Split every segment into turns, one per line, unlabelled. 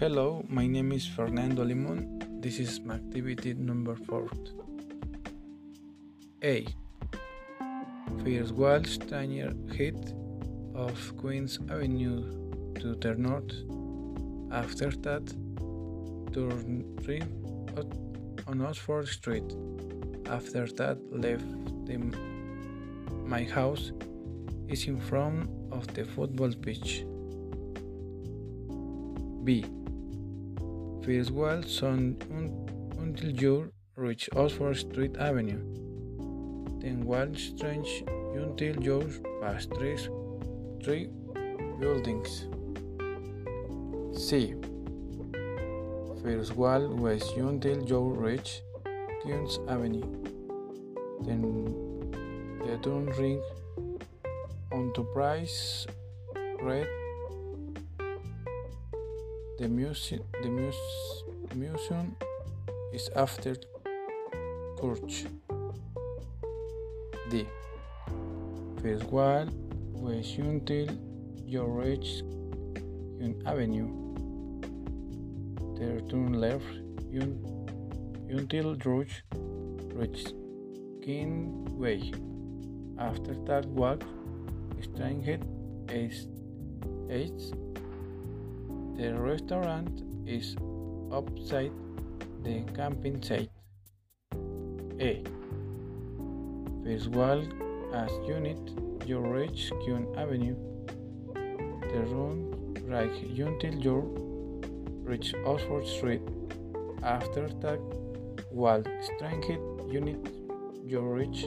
Hello, my name is Fernando Limon. This is my activity number 4. A. First wall stranger hit of Queens Avenue to the north. After that, turn right on Oxford Street. After that, left the, my house is in front of the football pitch. B. First wall son un, until you reach Oxford Street Avenue. Then walk strange until you pass three, three buildings. C. First wall west until you reach Queens Avenue. Then the turn ring onto Price Red. The, muse- the muse- museum is after church. D. First wall west until you reach Queen Avenue. Then turn left un- until Rouge reach King Way. After that walk, straight east. east. The restaurant is upside the camping site. A. First wall as unit, you reach Queen Avenue. The room right until you reach Oxford Street. After that wall strength unit, you reach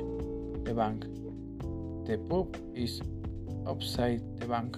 the bank. The pub is upside the bank.